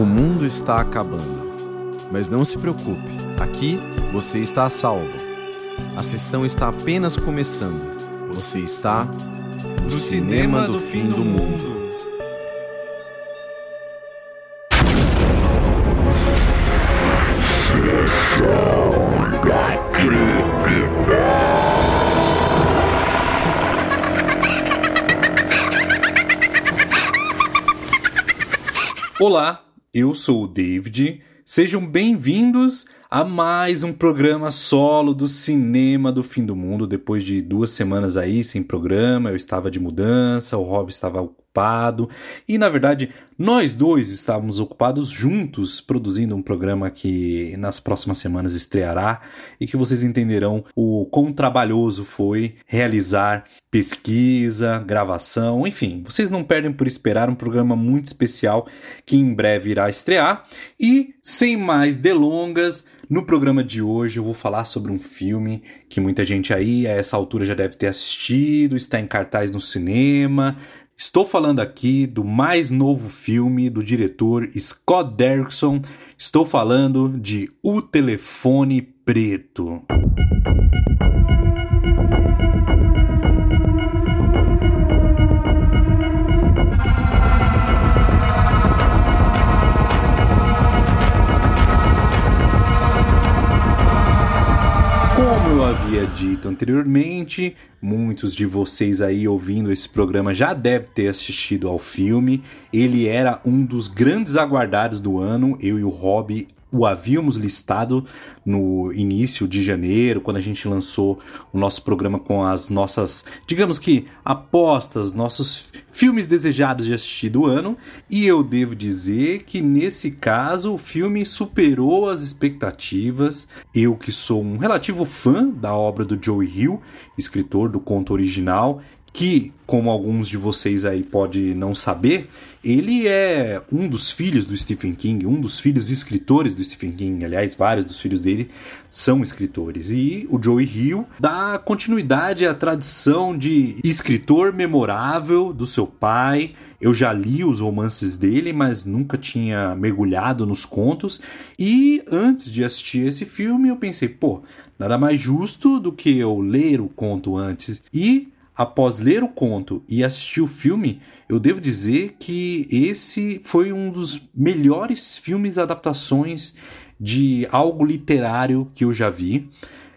O mundo está acabando. Mas não se preocupe, aqui você está a salvo. A sessão está apenas começando. Você está no, cinema, do, fim do mundo. Olá, eu sou o David. Sejam bem-vindos a mais um programa solo do Cinema do Fim do Mundo. Depois de duas semanas aí sem programa, eu estava de mudança, o Rob estava ocupado e, na verdade, nós dois estávamos ocupados juntos produzindo um programa que nas próximas semanas estreará e que vocês entenderão o quão trabalhoso foi realizar pesquisa, gravação, enfim, vocês não perdem por esperar um programa muito especial que em breve irá estrear. E sem mais delongas, no programa de hoje eu vou falar sobre um filme que muita gente aí a essa altura já deve ter assistido, está em cartaz no cinema. Estou falando aqui do mais novo filme do diretor Scott Derrickson. Estou falando de O Telefone Preto. Dito anteriormente, muitos de vocês aí ouvindo esse programa já devem ter assistido ao filme. Ele era um dos grandes aguardados do ano. Eu e o Rob o havíamos listado no início de janeiro, quando a gente lançou o nosso programa com as nossas, digamos que, apostas, nossos filmes desejados de assistir do ano. E eu devo dizer que nesse caso o filme superou as expectativas. Eu, que sou um relativo fã da obra do Joey Hill, escritor do conto original, que, como alguns de vocês aí pode não saber, ele é um dos filhos do Stephen King, um dos filhos escritores do Stephen King. Aliás, vários dos filhos dele são escritores. E o Joey Hill dá continuidade à tradição de escritor memorável do seu pai. Eu já li os romances dele, mas nunca tinha mergulhado nos contos. E antes de assistir esse filme, eu pensei, pô, nada mais justo do que eu ler o conto antes e após ler o conto e assistir o filme, eu devo dizer que esse foi um dos melhores filmes adaptações de algo literário que eu já vi.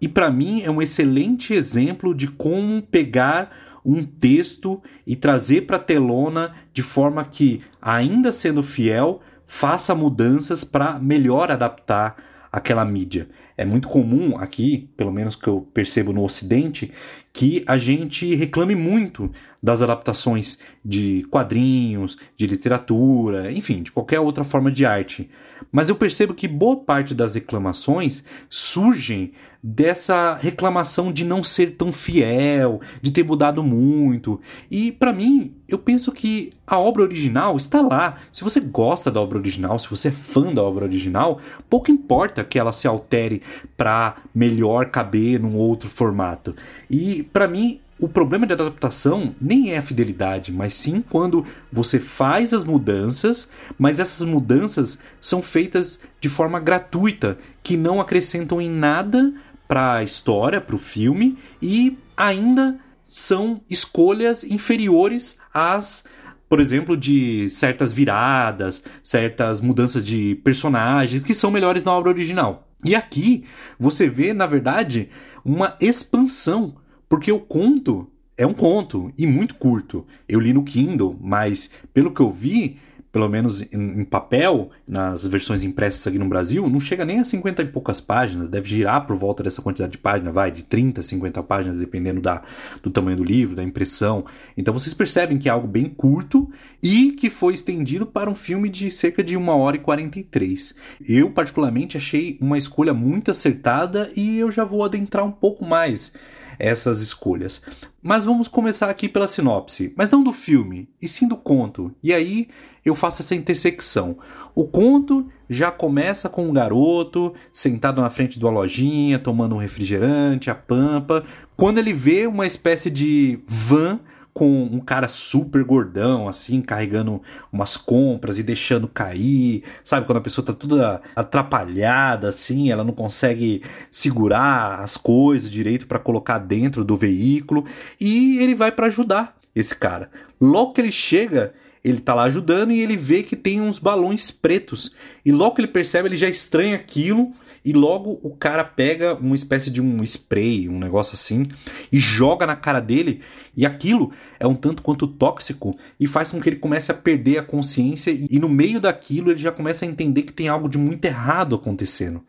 E para mim é um excelente exemplo de como pegar um texto e trazer para telona de forma que, ainda sendo fiel, faça mudanças para melhor adaptar aquela mídia. É muito comum aqui, pelo menos que eu percebo no Ocidente, que a gente reclame muito das adaptações de quadrinhos, de literatura, enfim, de qualquer outra forma de arte. Mas eu percebo que boa parte das reclamações surgem dessa reclamação de não ser tão fiel, de ter mudado muito. E para mim, eu penso que a obra original está lá. Se você gosta da obra original, se você é fã da obra original, pouco importa que ela se altere para melhor caber num outro formato. E para mim, o problema de adaptação nem é a fidelidade, mas sim quando você faz as mudanças, mas essas mudanças são feitas de forma gratuita, que não acrescentam em nada para a história, para o filme e ainda são escolhas inferiores às, por exemplo, de certas viradas, certas mudanças de personagens que são melhores na obra original. E aqui você vê, na verdade, uma expansão, porque o conto é um conto e muito curto. Eu li no Kindle, mas pelo que eu vi, pelo menos em, papel, nas versões impressas aqui no Brasil, não chega nem a 50 e poucas páginas, deve girar por volta dessa quantidade de páginas, vai, de 30 a 50 páginas, dependendo da, do tamanho do livro, da impressão. Então vocês percebem que é algo bem curto e que foi estendido para um filme de cerca de 1 hora e 43. Eu, particularmente, achei uma escolha muito acertada e eu já vou adentrar um pouco mais essas escolhas. Mas vamos começar aqui pela sinopse, mas não do filme, e sim do conto. E aí eu faço essa intersecção. O conto já começa com um garoto sentado na frente de uma lojinha, tomando um refrigerante, a pampa, quando ele vê uma espécie de van com um cara super gordão, assim, carregando umas compras e deixando cair. Sabe, quando a pessoa tá toda atrapalhada, assim, ela não consegue segurar as coisas direito para colocar dentro do veículo. E ele vai para ajudar esse cara. Logo que ele chega, ele tá lá ajudando e ele vê que tem uns balões pretos. E logo que ele percebe, ele já estranha aquilo e logo o cara pega uma espécie de um spray, um negócio assim, e joga na cara dele, e aquilo é um tanto quanto tóxico e faz com que ele comece a perder a consciência, e, no meio daquilo ele já começa a entender que tem algo de muito errado acontecendo.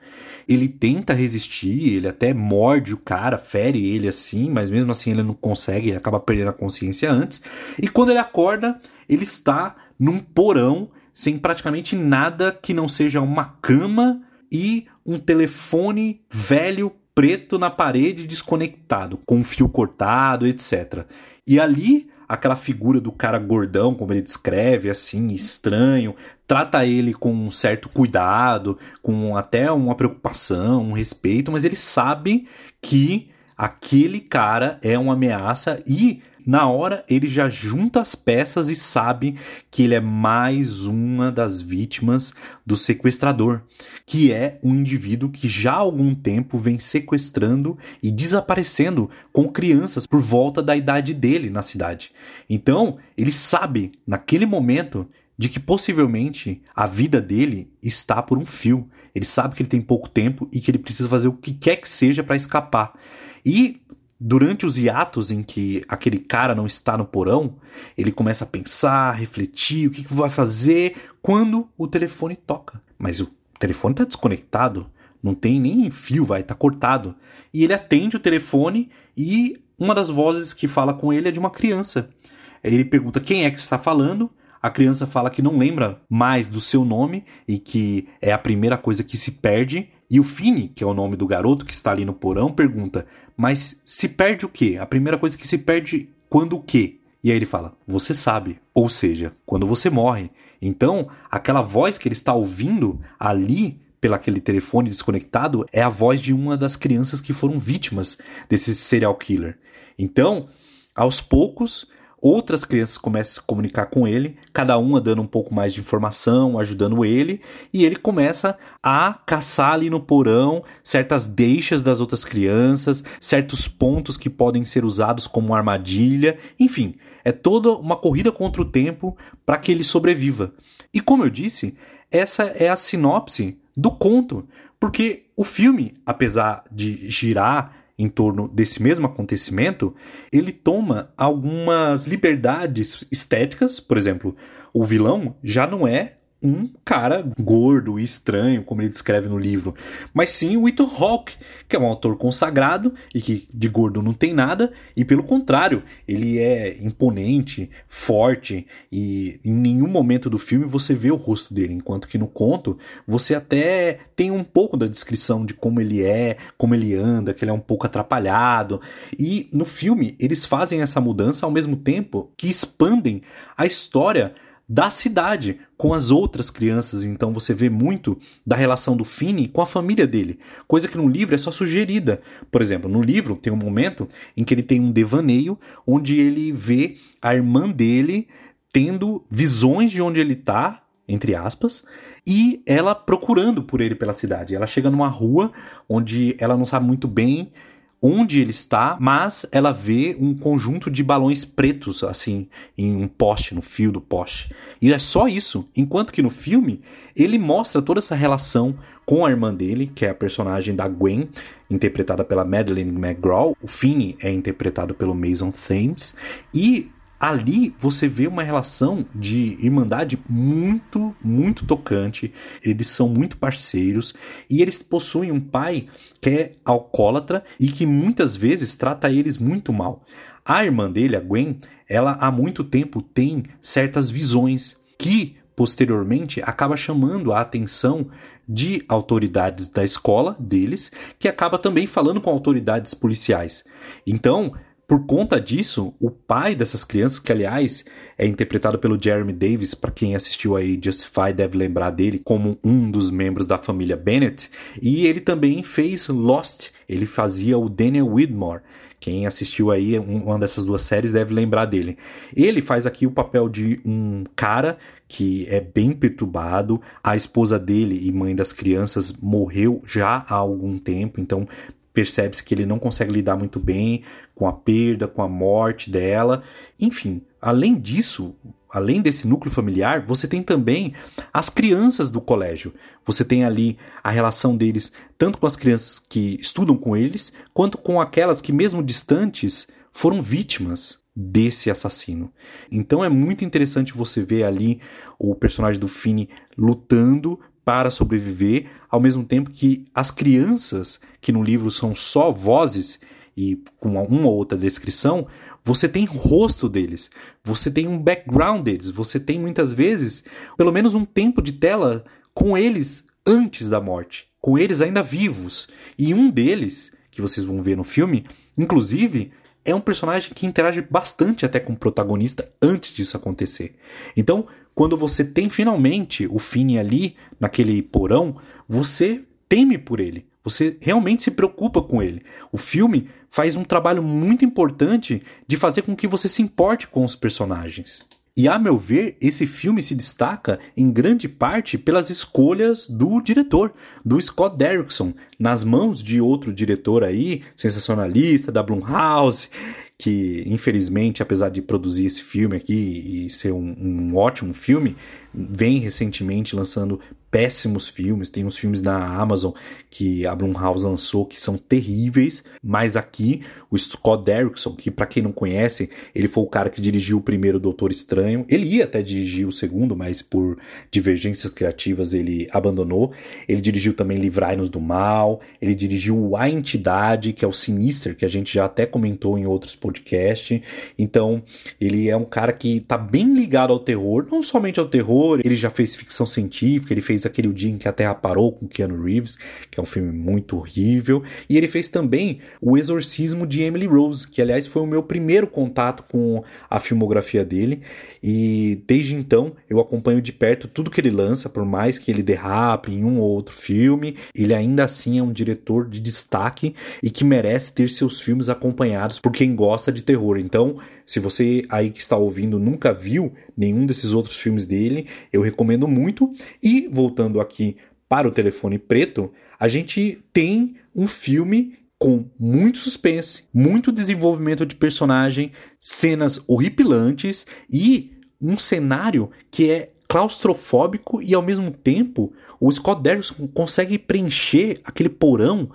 Ele tenta resistir, ele até morde o cara, fere ele assim, mas mesmo assim ele não consegue, ele acaba perdendo a consciência antes. E quando ele acorda, ele está num porão sem praticamente nada que não seja uma cama e um telefone velho preto na parede desconectado, com um fio cortado, etc. E ali, aquela figura do cara gordão, como ele descreve, assim, estranho, trata ele com um certo cuidado, com até uma preocupação, um respeito, mas ele sabe que aquele cara é uma ameaça e na hora ele já junta as peças e sabe que ele é mais uma das vítimas do sequestrador, que é um indivíduo que já há algum tempo vem sequestrando e desaparecendo com crianças por volta da idade dele na cidade. Então, ele sabe naquele momento de que possivelmente a vida dele está por um fio. Ele sabe que ele tem pouco tempo e que ele precisa fazer o que quer que seja para escapar. E durante os hiatos em que aquele cara não está no porão, ele começa a pensar, refletir, o que, que vai fazer quando o telefone toca. Mas o telefone está desconectado, não tem nem fio, vai, tá cortado. E ele atende o telefone e uma das vozes que fala com ele é de uma criança. Ele pergunta quem é que está falando. A criança fala que não lembra mais do seu nome e que é a primeira coisa que se perde. E o Fini, que é o nome do garoto que está ali no porão, pergunta: Mas se perde o quê? A primeira coisa que se perde quando o quê? E aí ele fala: Você sabe. Ou seja, quando você morre. Então, aquela voz que ele está ouvindo ali pelo aquele telefone desconectado é a voz de uma das crianças que foram vítimas desse serial killer. Então, aos poucos, outras crianças começam a se comunicar com ele, cada uma dando um pouco mais de informação, ajudando ele, e ele começa a caçar ali no porão certas deixas das outras crianças, certos pontos que podem ser usados como armadilha, enfim, é toda uma corrida contra o tempo para que ele sobreviva. E como eu disse, essa é a sinopse do conto, porque o filme, apesar de girar em torno desse mesmo acontecimento, ele toma algumas liberdades estéticas, por exemplo, o vilão já não é um cara gordo e estranho, como ele descreve no livro, mas sim o Ethan Hawke, que é um autor consagrado e que de gordo não tem nada, e pelo contrário, ele é imponente, forte, e em nenhum momento do filme você vê o rosto dele, enquanto que no conto você até tem um pouco da descrição de como ele é, como ele anda, que ele é um pouco atrapalhado, e no filme eles fazem essa mudança ao mesmo tempo que expandem a história da cidade com as outras crianças. Então você vê muito da relação do Fini com a família dele, coisa que no livro é só sugerida. Por exemplo, no livro tem um momento em que ele tem um devaneio onde ele vê a irmã dele tendo visões de onde ele está, entre aspas, e ela procurando por ele pela cidade. Ela chega numa rua onde ela não sabe muito bem onde ele está, mas ela vê um conjunto de balões pretos, assim, em um poste, no fio do poste. E é só isso. Enquanto que no filme, ele mostra toda essa relação com a irmã dele, que é a personagem da Gwen, interpretada pela Madeleine McGraw. O Finney é interpretado pelo Mason Thames. E ali você vê uma relação de irmandade muito, muito tocante. Eles são muito parceiros e eles possuem um pai que é alcoólatra e que muitas vezes trata eles muito mal. A irmã dele, a Gwen, ela há muito tempo tem certas visões que posteriormente acaba chamando a atenção de autoridades da escola deles, que acaba também falando com autoridades policiais. Então, por conta disso, o pai dessas crianças, que aliás é interpretado pelo Jeremy Davis, para quem assistiu aí Justify deve lembrar dele como um dos membros da família Bennett, e ele também fez Lost, ele fazia o Daniel Widmore, Quem assistiu aí uma dessas duas séries deve lembrar dele. Ele faz aqui o papel de um cara que é bem perturbado. A esposa dele e mãe das crianças morreu já há algum tempo, então percebe-se que ele não consegue lidar muito bem com a perda, com a morte dela. Enfim, além disso, além desse núcleo familiar, você tem também as crianças do colégio. Você tem ali a relação deles tanto com as crianças que estudam com eles, quanto com aquelas que, mesmo distantes, foram vítimas desse assassino. Então é muito interessante você ver ali o personagem do Fini lutando para sobreviver, ao mesmo tempo que as crianças, que no livro são só vozes e com uma ou outra descrição, você tem rosto deles, você tem um background deles, você tem muitas vezes pelo menos um tempo de tela com eles antes da morte, com eles ainda vivos. E um deles, que vocês vão ver no filme, inclusive, é um personagem que interage bastante até com o protagonista antes disso acontecer. Então, quando você tem finalmente o Fini ali, naquele porão, você teme por ele. Você realmente se preocupa com ele. O filme faz um trabalho muito importante de fazer com que você se importe com os personagens. E a meu ver, esse filme se destaca em grande parte pelas escolhas do diretor, do Scott Derrickson, nas mãos de outro diretor aí, sensacionalista da Blumhouse, que infelizmente, apesar de produzir esse filme aqui e ser um, um ótimo filme, vem recentemente lançando péssimos filmes. Tem uns filmes na Amazon que a Blumhouse lançou que são terríveis, mas aqui o Scott Derrickson, que para quem não conhece, ele foi o cara que dirigiu o primeiro Doutor Estranho. Ele ia até dirigir o segundo, mas por divergências criativas ele abandonou. Ele dirigiu também Livrai-nos do Mal, ele dirigiu A Entidade, que é o Sinister, que a gente já até comentou em outros podcasts. Então, ele é um cara que tá bem ligado ao terror, não somente ao terror, ele já fez ficção científica, ele fez aquele dia em que a Terra parou com Keanu Reeves, que é um filme muito horrível, e ele fez também O Exorcismo de Emily Rose, que aliás foi o meu primeiro contato com a filmografia dele, e desde então eu acompanho de perto tudo que ele lança, por mais que ele derrape em um ou outro filme, ele ainda assim é um diretor de destaque e que merece ter seus filmes acompanhados por quem gosta de terror. Então, se você aí que está ouvindo nunca viu nenhum desses outros filmes dele, eu recomendo muito. E voltando aqui para o telefone preto, a gente tem um filme com muito suspense, muito desenvolvimento de personagem, cenas horripilantes e um cenário que é claustrofóbico e ao mesmo tempo o Scott Derrickson consegue preencher aquele porão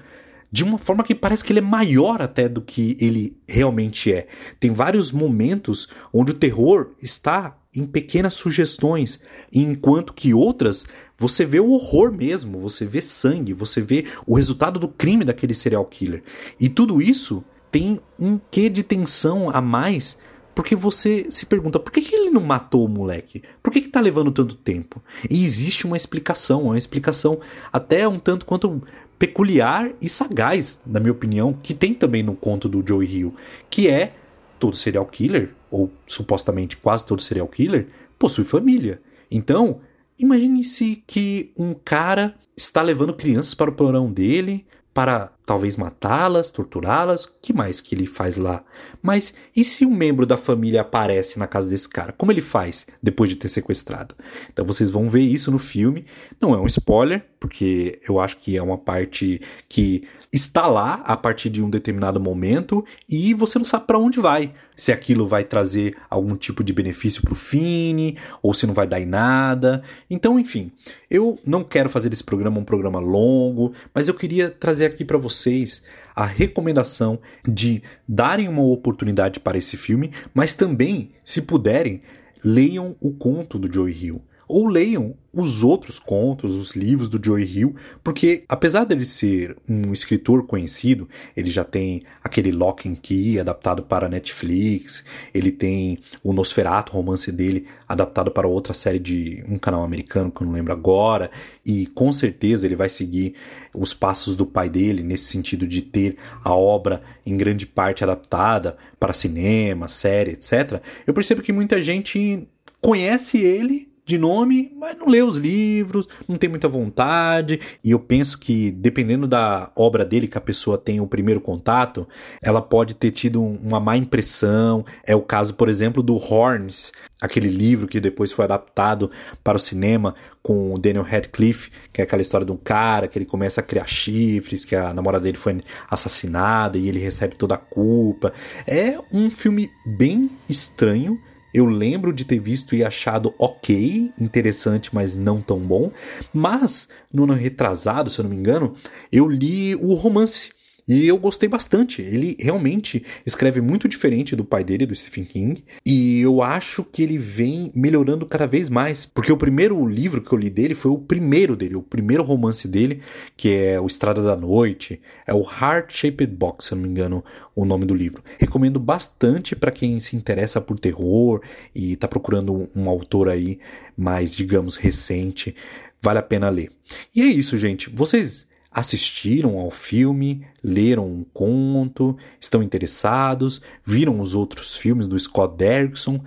de uma forma que parece que ele é maior até do que ele realmente é. Tem vários momentos onde o terror está em pequenas sugestões, enquanto que outras você vê o horror mesmo, você vê sangue, você vê o resultado do crime daquele serial killer. E tudo isso tem um quê de tensão a mais porque você se pergunta por que, que ele não matou o moleque? Por que, que tá levando tanto tempo? E existe uma explicação, uma explicação até um tanto quanto peculiar e sagaz, na minha opinião, que tem também no conto do Joey Hill, que é todo serial killer, ou supostamente quase todo serial killer, possui família. Então, imagine-se que um cara está levando crianças para o porão dele, para talvez matá-las, torturá-las, que mais que ele faz lá? Mas e se um membro da família aparece na casa desse cara? Como ele faz depois de ter sequestrado? Então vocês vão ver isso no filme. Não é um spoiler, porque eu acho que é uma parte que está lá a partir de um determinado momento e você não sabe para onde vai. Se aquilo vai trazer algum tipo de benefício para o Fini ou se não vai dar em nada. Então, enfim, eu não quero fazer esse programa um programa longo, mas eu queria trazer aqui para vocês a recomendação de darem uma oportunidade para esse filme, mas também, se puderem, leiam o conto do Joey Hill ou leiam os outros contos, os livros do Joey Hill, porque apesar dele ser um escritor conhecido, ele já tem aquele Lock and Key adaptado para Netflix, ele tem o Nosferatu, romance dele, adaptado para outra série de um canal americano que eu não lembro agora, e com certeza ele vai seguir os passos do pai dele nesse sentido de ter a obra em grande parte adaptada para cinema, série, etc. Eu percebo que muita gente conhece ele de nome, mas não lê os livros, não tem muita vontade. E eu penso que, dependendo da obra dele que a pessoa tem o primeiro contato, ela pode ter tido uma má impressão. É o caso, por exemplo, do Horns, aquele livro que depois foi adaptado para o cinema com o Daniel Radcliffe, que é aquela história de um cara que ele começa a criar chifres, que a namorada dele foi assassinada e ele recebe toda a culpa. É um filme bem estranho eu lembro de ter visto e achado ok, interessante, mas não tão bom. Mas, no ano retrasado, se eu não me engano, eu li o romance e eu gostei bastante. Ele realmente escreve muito diferente do pai dele, do Stephen King. E eu acho que ele vem melhorando cada vez mais. Porque o primeiro livro que eu li dele foi o primeiro dele, o primeiro romance dele, que é O Estrada da Noite. É o Heart Shaped Box, se não me engano, o nome do livro. Recomendo bastante para quem se interessa por terror e está procurando um autor aí mais, digamos, recente. Vale a pena ler. E é isso, gente. Vocês assistiram ao filme, leram um conto, estão interessados, viram os outros filmes do Scott Derrickson.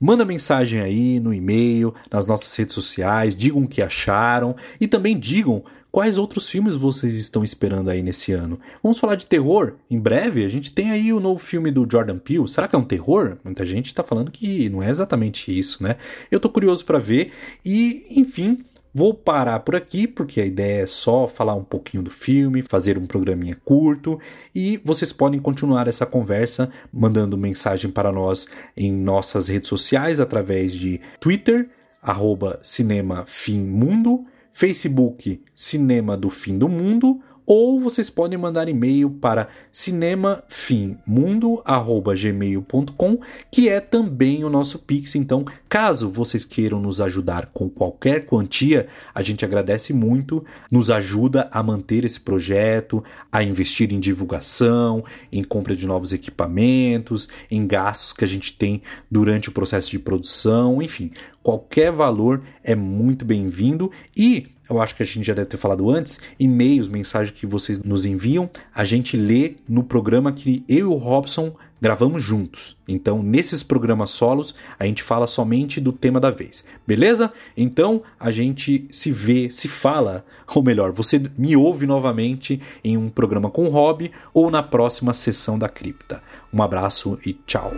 Manda mensagem aí no e-mail, nas nossas redes sociais, digam o que acharam e também digam quais outros filmes vocês estão esperando aí nesse ano. Vamos falar de terror? Em breve a gente tem aí o novo filme do Jordan Peele. Será que é um terror? Muita gente está falando que não é exatamente isso, né? Eu tô curioso para ver e, enfim, Vou parar por aqui porque a ideia é só falar um pouquinho do filme, fazer um programinha curto e vocês podem continuar essa conversa mandando mensagem para nós em nossas redes sociais através de Twitter, arroba Cinema Fim Mundo, Facebook Cinema do Fim do Mundo ou vocês podem mandar e-mail para cinemafimmundo@gmail.com, que é também o nosso Pix. Então, caso vocês queiram nos ajudar com qualquer quantia, a gente agradece muito, nos ajuda a manter esse projeto, a investir em divulgação, em compra de novos equipamentos, em gastos que a gente tem durante o processo de produção, enfim, qualquer valor é muito bem-vindo e eu acho que a gente já deve ter falado antes, e-mails, mensagens que vocês nos enviam, a gente lê no programa que eu e o Robson gravamos juntos. Então, nesses programas solos, a gente fala somente do tema da vez. Beleza? Então, a gente se vê, se fala, ou melhor, você me ouve novamente em um programa com o Rob ou na próxima sessão da cripta. Um abraço e tchau.